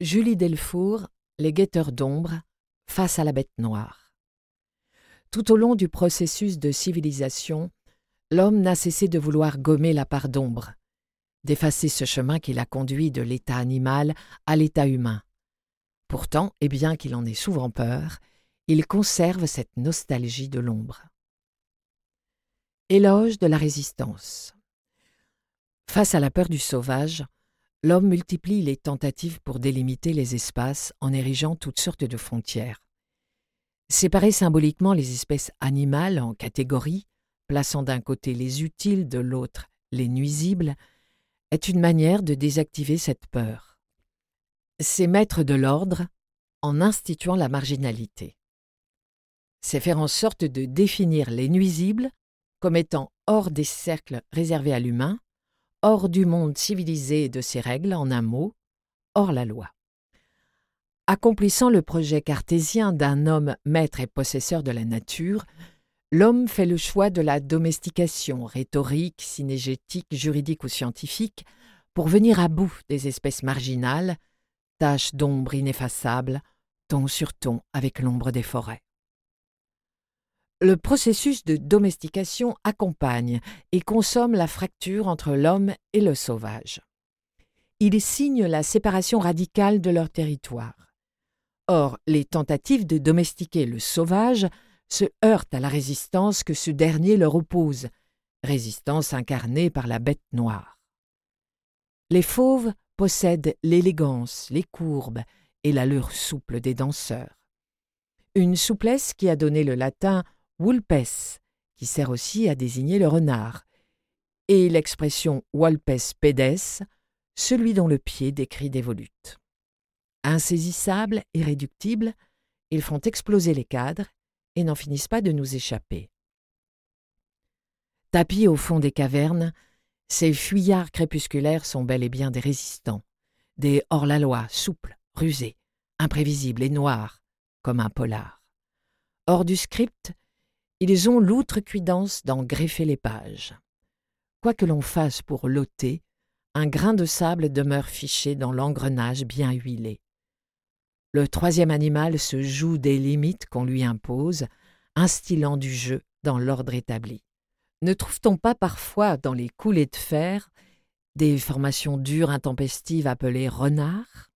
Julie Delfour, Les guetteurs d'ombre, face à la bête noire. Tout au long du processus de civilisation, l'homme n'a cessé de vouloir gommer la part d'ombre, d'effacer ce chemin qui l'a conduit de l'état animal à l'état humain. Pourtant, et bien qu'il en ait souvent peur, il conserve cette nostalgie de l'ombre. Éloge de la résistance. Face à la peur du sauvage, l'homme multiplie les tentatives pour délimiter les espaces en érigeant toutes sortes de frontières. Séparer symboliquement les espèces animales en catégories, plaçant d'un côté les utiles, de l'autre les nuisibles, est une manière de désactiver cette peur. C'est mettre de l'ordre en instituant la marginalité. C'est faire en sorte de définir les nuisibles comme étant hors des cercles réservés à l'humain, hors du monde civilisé et de ses règles, en un mot, hors la loi. Accomplissant le projet cartésien d'un homme maître et possesseur de la nature, l'homme fait le choix de la domestication rhétorique, synégétique, juridique ou scientifique pour venir à bout des espèces marginales, taches d'ombre ineffaçables, ton sur ton avec l'ombre des forêts. Le processus de domestication accompagne et consomme la fracture entre l'homme et le sauvage. Il signe la séparation radicale de leur territoire. Or, les tentatives de domestiquer le sauvage se heurtent à la résistance que ce dernier leur oppose, résistance incarnée par la bête noire. Les fauves possèdent l'élégance, les courbes et l'allure souple des danseurs. Une souplesse qui a donné le latin Wulpes, qui sert aussi à désigner le renard, et l'expression Walpes pedes, celui dont le pied décrit des volutes. Insaisissables, irréductibles, ils font exploser les cadres et n'en finissent pas de nous échapper. Tapis au fond des cavernes, ces fuyards crépusculaires sont bel et bien des résistants, des hors-la-loi, souples, rusés, imprévisibles et noirs, comme un polar. Hors du script, ils ont l'outrecuidance d'en greffer les pages. Quoi que l'on fasse pour l'ôter, un grain de sable demeure fiché dans l'engrenage bien huilé. Le troisième animal se joue des limites qu'on lui impose, instillant du jeu dans l'ordre établi. Ne trouve-t-on pas parfois dans les coulées de fer des formations dures intempestives appelées renards?